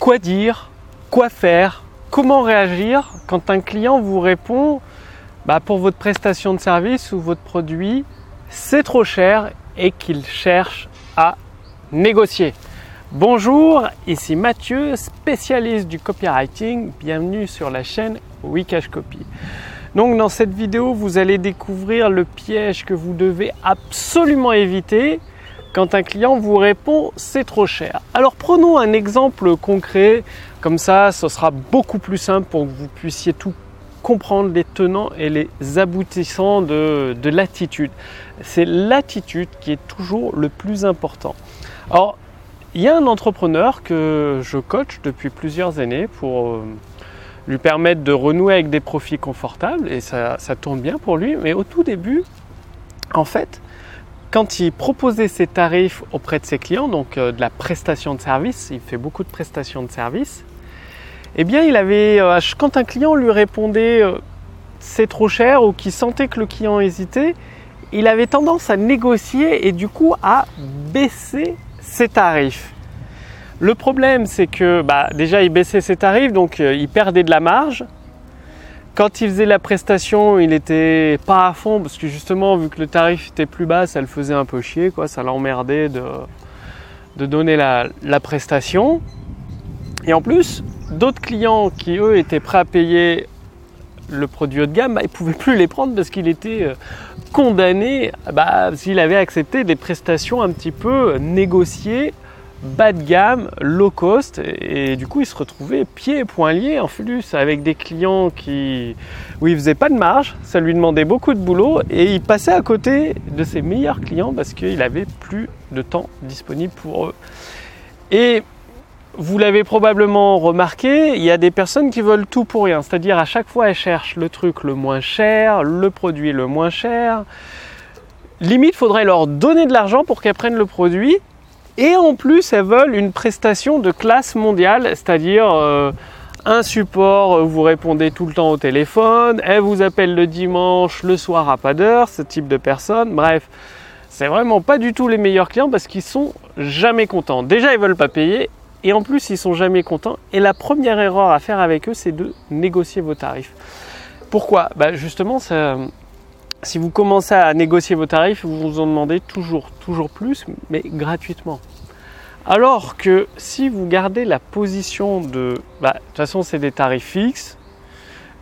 quoi dire, quoi faire, comment réagir quand un client vous répond bah, pour votre prestation de service ou votre produit, c'est trop cher et qu'il cherche à négocier. Bonjour, ici Mathieu, spécialiste du copywriting. Bienvenue sur la chaîne Wikash Copy. Donc dans cette vidéo, vous allez découvrir le piège que vous devez absolument éviter quand un client vous répond c'est trop cher. Alors prenons un exemple concret, comme ça ce sera beaucoup plus simple pour que vous puissiez tout comprendre les tenants et les aboutissants de, l'attitude. C'est l'attitude qui est toujours le plus important. Alors il y a un entrepreneur que je coach depuis plusieurs années pour euh, lui permettre de renouer avec des profits confortables et ça, ça tourne bien pour lui. Mais au tout début, en fait, quand il proposait ses tarifs auprès de ses clients, donc euh, de la prestation de service, il fait beaucoup de prestations de service, eh bien il avait, euh, quand un client lui répondait euh, c'est trop cher ou qu'il sentait que le client hésitait, il avait tendance à négocier et du coup à baisser ses tarifs. Le problème c'est que bah, déjà il baissait ses tarifs, donc il perdait de la marge, quand il faisait la prestation, il était pas à fond parce que justement, vu que le tarif était plus bas, ça le faisait un peu chier, quoi. Ça l'emmerdait de, donner la, prestation. Et en plus, d'autres clients qui eux étaient prêts à payer le produit haut de gamme, bah, ils ne pouvaient plus les prendre parce qu'il était euh, condamné bah, s'il avait accepté des prestations un petit peu négociées bas de gamme, low cost, et, du coup il se retrouvait pieds et poings liés en plus avec des clients qui, où il faisait pas de marge, ça lui demandait beaucoup de boulot et il passait à côté de ses meilleurs clients parce qu'il avait plus de temps disponible pour eux. Et vous l'avez probablement remarqué, il y a des personnes qui veulent tout pour rien, c'est-à-dire à chaque fois elles cherchent le truc le moins cher, le produit le moins cher. Limite, faudrait leur donner de l'argent pour qu'elles prennent le produit et en plus, elles veulent une prestation de classe mondiale, c'est-à-dire euh, un support, euh, vous répondez tout le temps au téléphone, elles vous appellent le dimanche, le soir à pas d'heure, ce type de personnes. Bref, c'est vraiment pas du tout les meilleurs clients parce qu'ils sont jamais contents. Déjà, ils veulent pas payer et en plus, ils sont jamais contents. Et la première erreur à faire avec eux, c'est de négocier vos tarifs. Pourquoi? Bah Justement, ça, si vous commencez à négocier vos tarifs, vous vous en demandez toujours, toujours plus, mais gratuitement. Alors que si vous gardez la position de, bah, de toute façon c'est des tarifs fixes,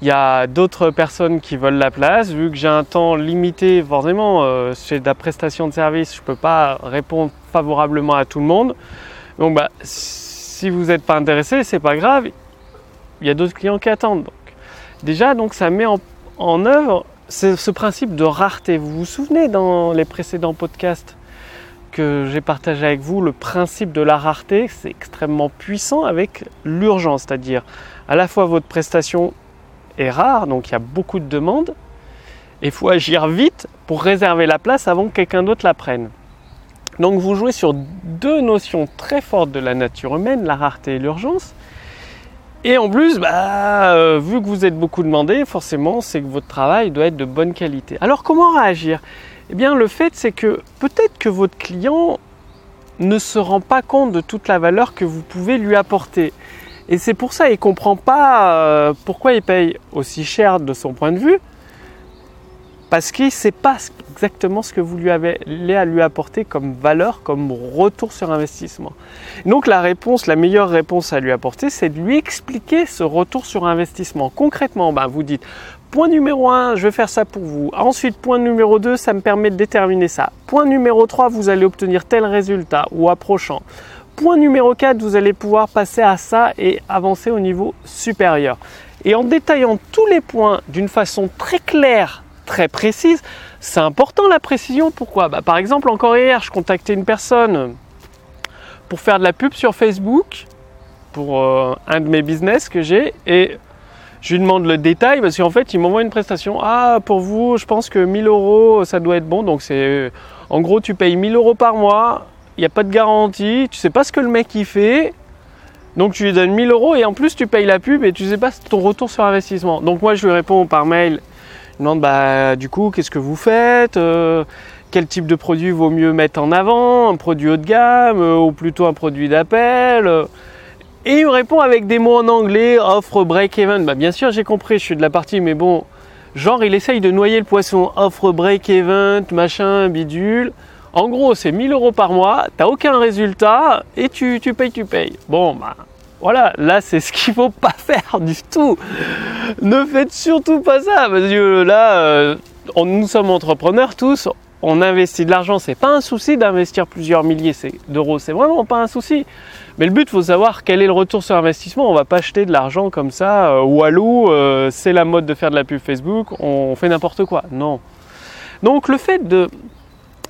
il y a d'autres personnes qui veulent la place, vu que j'ai un temps limité, forcément, euh, c'est de la prestation de service, je ne peux pas répondre favorablement à tout le monde. Donc bah, si vous n'êtes pas intéressé, c'est pas grave, il y a d'autres clients qui attendent. Donc, déjà, donc ça met en, en œuvre c'est ce principe de rareté. Vous vous souvenez dans les précédents podcasts que j'ai partagé avec vous, le principe de la rareté, c'est extrêmement puissant avec l'urgence, c'est-à-dire à la fois votre prestation est rare, donc il y a beaucoup de demandes, et il faut agir vite pour réserver la place avant que quelqu'un d'autre la prenne. Donc vous jouez sur deux notions très fortes de la nature humaine, la rareté et l'urgence, et en plus, bah, euh, vu que vous êtes beaucoup demandé, forcément, c'est que votre travail doit être de bonne qualité. Alors comment réagir? Eh bien, le fait, c'est que peut-être que votre client ne se rend pas compte de toute la valeur que vous pouvez lui apporter. Et c'est pour ça qu'il ne comprend pas euh, pourquoi il paye aussi cher de son point de vue, parce qu'il ne sait pas exactement ce que vous lui avez à lui apporter comme valeur, comme retour sur investissement. Donc la réponse, la meilleure réponse à lui apporter, c'est de lui expliquer ce retour sur investissement. Concrètement, ben, vous dites, point numéro 1, je vais faire ça pour vous. Ensuite, point numéro 2, ça me permet de déterminer ça. Point numéro 3, vous allez obtenir tel résultat ou approchant. Point numéro 4, vous allez pouvoir passer à ça et avancer au niveau supérieur. Et en détaillant tous les points d'une façon très claire, très précise. C'est important la précision. Pourquoi? Bah, Par exemple, encore hier, je contactais une personne pour faire de la pub sur Facebook pour euh, un de mes business que j'ai et je lui demande le détail parce qu'en fait, il m'envoie une prestation. Ah, pour vous, je pense que 1000 euros, ça doit être bon. Donc, c'est en gros, tu payes 1000 euros par mois. Il n'y a pas de garantie. Tu sais pas ce que le mec il fait. Donc, tu lui donnes 1000 euros et en plus, tu payes la pub et tu sais pas ton retour sur investissement. Donc, moi, je lui réponds par mail demande bah, du coup qu'est-ce que vous faites euh, quel type de produit vaut mieux mettre en avant, un produit haut de gamme euh, ou plutôt un produit d'appel. Et il me répond avec des mots en anglais, offre break-even. Bah, bien sûr, j'ai compris, je suis de la partie, mais bon, genre, il essaye de noyer le poisson. Offre break-even, machin, bidule. En gros, c'est 1000 euros par mois, t'as aucun résultat et tu, tu payes, tu payes. Bon, bah voilà, là, c'est ce qu'il faut pas faire du tout. Ne faites surtout pas ça, parce que là, euh, nous sommes entrepreneurs tous, on investit de l'argent, c'est pas un souci d'investir plusieurs milliers d'euros, c'est vraiment pas un souci. Mais le but, il faut savoir quel est le retour sur investissement. On va pas acheter de l'argent comme ça, euh, ou walou, euh, c'est la mode de faire de la pub Facebook, on fait n'importe quoi. Non. Donc le fait de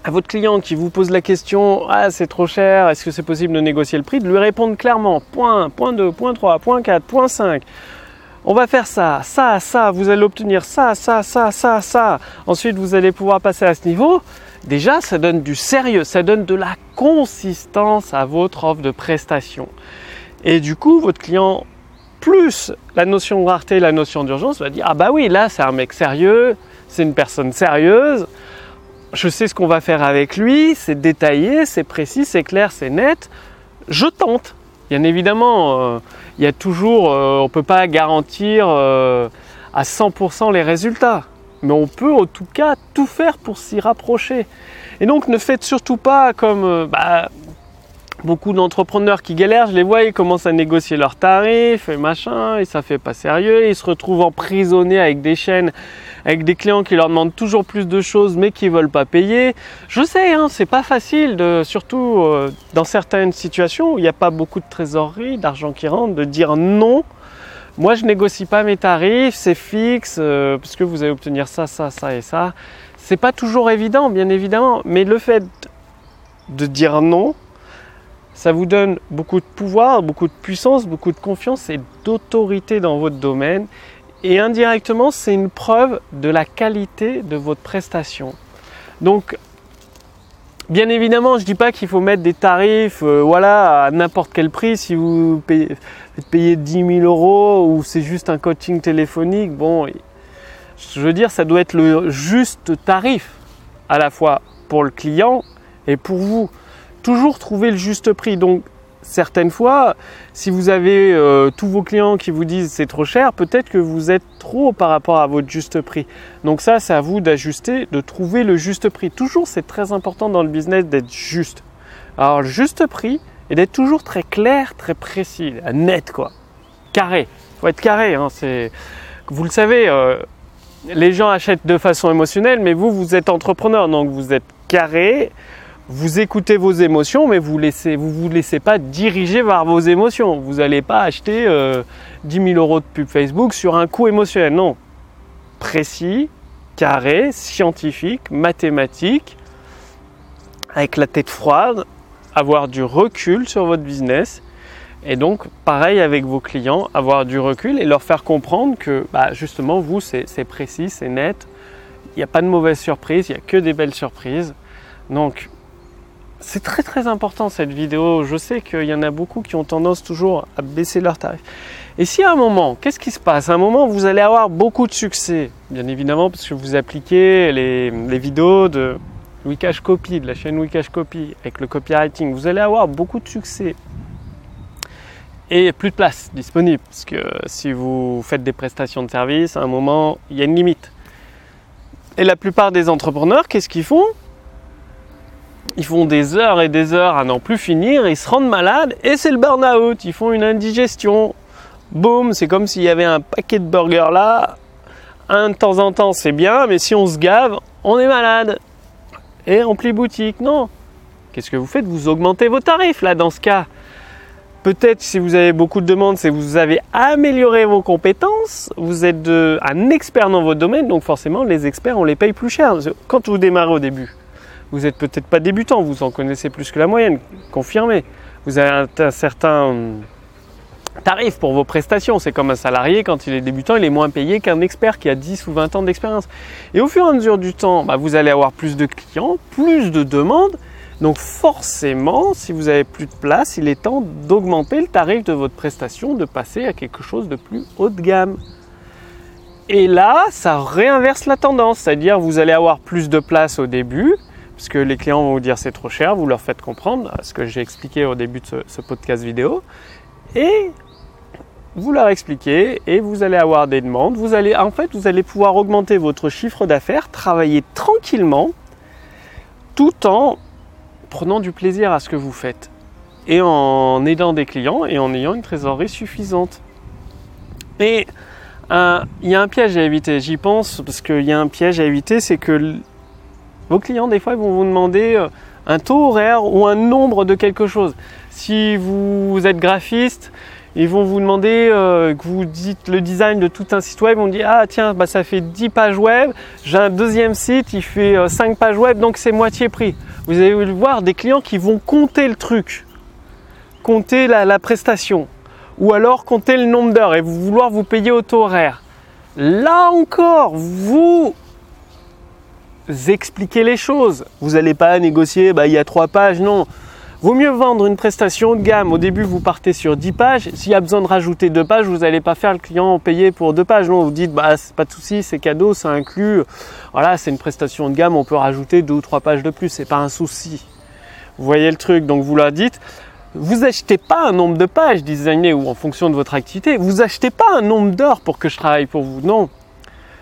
à votre client qui vous pose la question Ah, c'est trop cher, est-ce que c'est possible de négocier le prix? de lui répondre clairement Point, point 2, point 3, point 4, point 5. On va faire ça, ça, ça, vous allez obtenir ça, ça, ça, ça, ça. Ensuite, vous allez pouvoir passer à ce niveau. Déjà, ça donne du sérieux, ça donne de la consistance à votre offre de prestation. Et du coup, votre client, plus la notion de rareté, la notion d'urgence, va dire Ah bah oui, là, c'est un mec sérieux, c'est une personne sérieuse je sais ce qu'on va faire avec lui, c'est détaillé, c'est précis, c'est clair, c'est net. Je tente. Bien évidemment, euh, il y a toujours, euh, on ne peut pas garantir euh, à 100% les résultats, mais on peut en tout cas tout faire pour s'y rapprocher. Et donc ne faites surtout pas comme bah, beaucoup d'entrepreneurs qui galèrent, je les vois, ils commencent à négocier leurs tarifs et machin, et ça fait pas sérieux, ils se retrouvent emprisonnés avec des chaînes, avec des clients qui leur demandent toujours plus de choses mais qui veulent pas payer. Je sais, hein, c'est pas facile, surtout euh, dans certaines situations où il n'y a pas beaucoup de trésorerie, d'argent qui rentre, de dire non. Moi, je négocie pas mes tarifs, c'est fixe, euh, parce que vous allez obtenir ça, ça, ça et ça. C'est pas toujours évident, bien évidemment, mais le fait de dire non, ça vous donne beaucoup de pouvoir, beaucoup de puissance, beaucoup de confiance et d'autorité dans votre domaine. Et indirectement, c'est une preuve de la qualité de votre prestation. Donc, bien évidemment, je ne dis pas qu'il faut mettre des tarifs euh, voilà, à n'importe quel prix. Si vous payez, payez 10 000 euros ou c'est juste un coaching téléphonique, bon, je veux dire, ça doit être le juste tarif à la fois pour le client et pour vous toujours trouver le juste prix. Donc certaines fois, si vous avez euh, tous vos clients qui vous disent c'est trop cher, peut-être que vous êtes trop par rapport à votre juste prix. Donc ça, c'est à vous d'ajuster, de trouver le juste prix. Toujours, c'est très important dans le business d'être juste. Alors le juste prix et d'être toujours très clair, très précis, net quoi, carré. Faut être carré. Hein, c'est, vous le savez. Euh, les gens achètent de façon émotionnelle, mais vous, vous êtes entrepreneur, donc vous êtes carré, vous écoutez vos émotions, mais vous ne vous, laissez pas diriger par vos émotions. Vous n'allez pas acheter 10 euh, 000 euros de pub Facebook sur un coût émotionnel. Non. Précis, carré, scientifique, mathématique, avec la tête froide, avoir du recul sur votre business. Et donc, pareil avec vos clients, avoir du recul et leur faire comprendre que bah, justement, vous, c'est précis, c'est net. Il n'y a pas de mauvaises surprises, il n'y a que des belles surprises. Donc, c'est très très important cette vidéo. Je sais qu'il y en a beaucoup qui ont tendance toujours à baisser leurs tarifs. Et si à un moment, qu'est-ce qui se passe? À un moment, vous allez avoir beaucoup de succès, bien évidemment, parce que vous appliquez les, vidéos de Wikash Copy, de la chaîne Wikash Copy, avec le copywriting. Vous allez avoir beaucoup de succès. Et plus de place disponible, parce que si vous faites des prestations de services, à un moment, il y a une limite. Et la plupart des entrepreneurs, qu'est-ce qu'ils font? Ils font des heures et des heures à n'en plus finir, ils se rendent malades et c'est le burn-out. Ils font une indigestion. Boum, c'est comme s'il y avait un paquet de burgers là. Un de temps en temps, c'est bien, mais si on se gave, on est malade. Et remplit boutique. Non. Qu'est-ce que vous faites? Vous augmentez vos tarifs là dans ce cas. Peut-être si vous avez beaucoup de demandes, c'est que vous avez amélioré vos compétences, vous êtes un expert dans votre domaine, donc forcément les experts on les paye plus cher. Quand vous démarrez au début, vous n'êtes peut-être pas débutant, vous en connaissez plus que la moyenne, confirmé. Vous avez un, certain hum, tarif pour vos prestations. C'est comme un salarié, quand il est débutant, il est moins payé qu'un expert qui a 10 ou 20 ans d'expérience. Et au fur et à mesure du temps, bah, vous allez avoir plus de clients, plus de demandes. Donc forcément, si vous avez plus de place, il est temps d'augmenter le tarif de votre prestation, de passer à quelque chose de plus haut de gamme. Et là, ça réinverse la tendance, c'est-à-dire vous allez avoir plus de place au début, parce que les clients vont vous dire c'est trop cher, vous leur faites comprendre ce que j'ai expliqué au début de ce, podcast vidéo. et vous leur expliquez et vous allez avoir des demandes. Vous allez, en fait, vous allez pouvoir augmenter votre chiffre d'affaires, travailler tranquillement, tout en prenant du plaisir à ce que vous faites et en aidant des clients et en ayant une trésorerie suffisante. Et il y a un piège à éviter, j'y pense, parce qu'il y a un piège à éviter, c'est que vos clients, des fois, ils vont vous demander euh, un taux horaire ou un nombre de quelque chose. Si vous êtes graphiste, ils vont vous demander euh, que vous dites le design de tout un site web. On dit ah tiens bah, ça fait 10 pages web. J'ai un deuxième site, il fait 5 euh, pages web donc c'est moitié prix. Vous allez voir des clients qui vont compter le truc, compter la, prestation, ou alors compter le nombre d'heures et vouloir vous payer au taux horaire. Là encore, vous expliquez les choses. Vous n'allez pas négocier, bah, il y a trois pages, non. Vaut mieux vendre une prestation de gamme. Au début, vous partez sur 10 pages. S'il y a besoin de rajouter deux pages, vous n'allez pas faire le client payer pour deux pages. Non, vous dites, bah, c'est pas de souci, c'est cadeau, c'est inclus. Voilà, c'est une prestation de gamme, on peut rajouter deux ou trois pages de plus, c'est pas un souci. Vous voyez le truc, donc vous leur dites, vous achetez pas un nombre de pages designées ou en fonction de votre activité, vous achetez pas un nombre d'heures pour que je travaille pour vous. Non.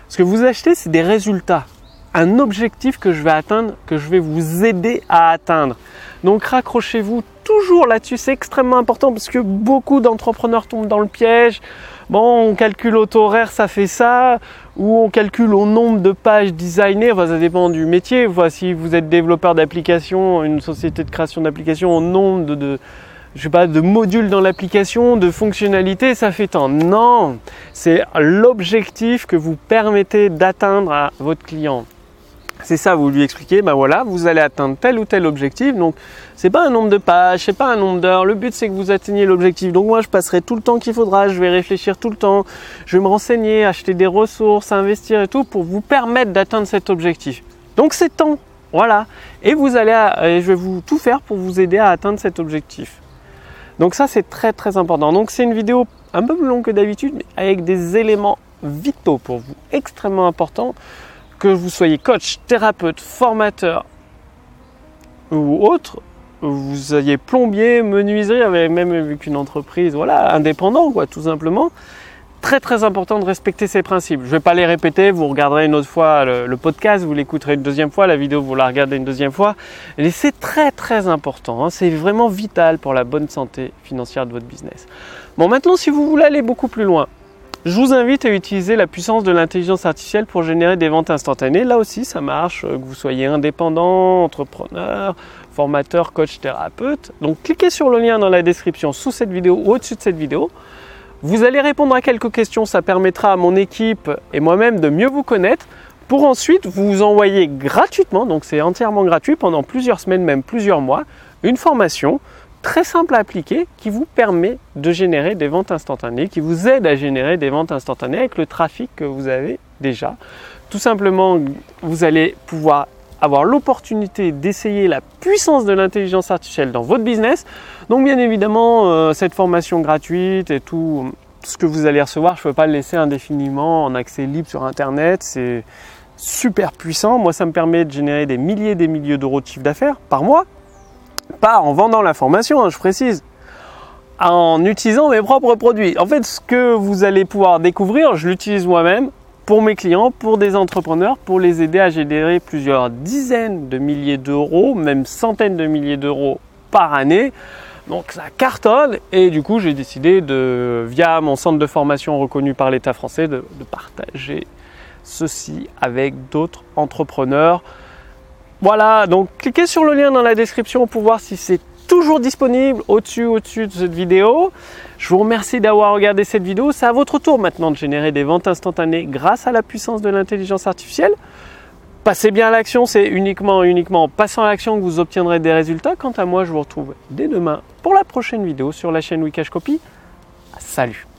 Ce que vous achetez, c'est des résultats un objectif que je vais atteindre, que je vais vous aider à atteindre. Donc raccrochez-vous toujours là-dessus, c'est extrêmement important parce que beaucoup d'entrepreneurs tombent dans le piège. Bon, on calcule au horaire, ça fait ça, ou on calcule au nombre de pages designées, ça dépend du métier. si vous êtes développeur d'application, une société de création d'applications, au nombre de, de je sais pas, de modules dans l'application, de fonctionnalités, ça fait tant. Non, c'est l'objectif que vous permettez d'atteindre à votre client. C'est ça, vous lui expliquez, ben voilà, vous allez atteindre tel ou tel objectif. Donc, c'est pas un nombre de pages, c'est pas un nombre d'heures. Le but, c'est que vous atteigniez l'objectif. Donc, moi, je passerai tout le temps qu'il faudra. Je vais réfléchir tout le temps. Je vais me renseigner, acheter des ressources, investir et tout pour vous permettre d'atteindre cet objectif. Donc, c'est temps. Voilà. Et vous allez, et je vais vous tout faire pour vous aider à atteindre cet objectif. Donc, ça, c'est très, très important. Donc, c'est une vidéo un peu plus longue que d'habitude, mais avec des éléments vitaux pour vous, extrêmement importants que vous soyez coach, thérapeute, formateur ou autre, vous soyez plombier, menuiserie, même avec une entreprise, voilà, indépendant, quoi, tout simplement. Très très important de respecter ces principes. Je ne vais pas les répéter, vous regarderez une autre fois le, podcast, vous l'écouterez une deuxième fois, la vidéo vous la regardez une deuxième fois. Et c'est très très important, hein. c'est vraiment vital pour la bonne santé financière de votre business. Bon maintenant si vous voulez aller beaucoup plus loin, je vous invite à utiliser la puissance de l'intelligence artificielle pour générer des ventes instantanées. Là aussi, ça marche, euh, que vous soyez indépendant, entrepreneur, formateur, coach, thérapeute. Donc cliquez sur le lien dans la description sous cette vidéo ou au-dessus de cette vidéo. Vous allez répondre à quelques questions, ça permettra à mon équipe et moi-même de mieux vous connaître pour ensuite vous envoyer gratuitement, donc c'est entièrement gratuit pendant plusieurs semaines, même plusieurs mois, une formation très simple à appliquer qui vous permet de générer des ventes instantanées, qui vous aide à générer des ventes instantanées avec le trafic que vous avez déjà. Tout simplement, vous allez pouvoir avoir l'opportunité d'essayer la puissance de l'intelligence artificielle dans votre business. Donc bien évidemment, euh, cette formation gratuite et tout ce que vous allez recevoir, je ne peux pas le laisser indéfiniment en accès libre sur Internet. C'est super puissant. Moi, ça me permet de générer des milliers et des milliers d'euros de chiffre d'affaires par mois pas en vendant la formation, hein, je précise, en utilisant mes propres produits. En fait, ce que vous allez pouvoir découvrir, je l'utilise moi-même pour mes clients, pour des entrepreneurs, pour les aider à générer plusieurs dizaines de milliers d'euros, même centaines de milliers d'euros par année. Donc ça cartonne et du coup j'ai décidé de, via mon centre de formation reconnu par l'État français, de partager ceci avec d'autres entrepreneurs voilà, donc cliquez sur le lien dans la description pour voir si c'est toujours disponible au-dessus, au-dessus de cette vidéo. Je vous remercie d'avoir regardé cette vidéo. C'est à votre tour maintenant de générer des ventes instantanées grâce à la puissance de l'intelligence artificielle. Passez bien à l'action, c'est uniquement, uniquement en passant à l'action que vous obtiendrez des résultats. Quant à moi, je vous retrouve dès demain pour la prochaine vidéo sur la chaîne Wikash Copy. Salut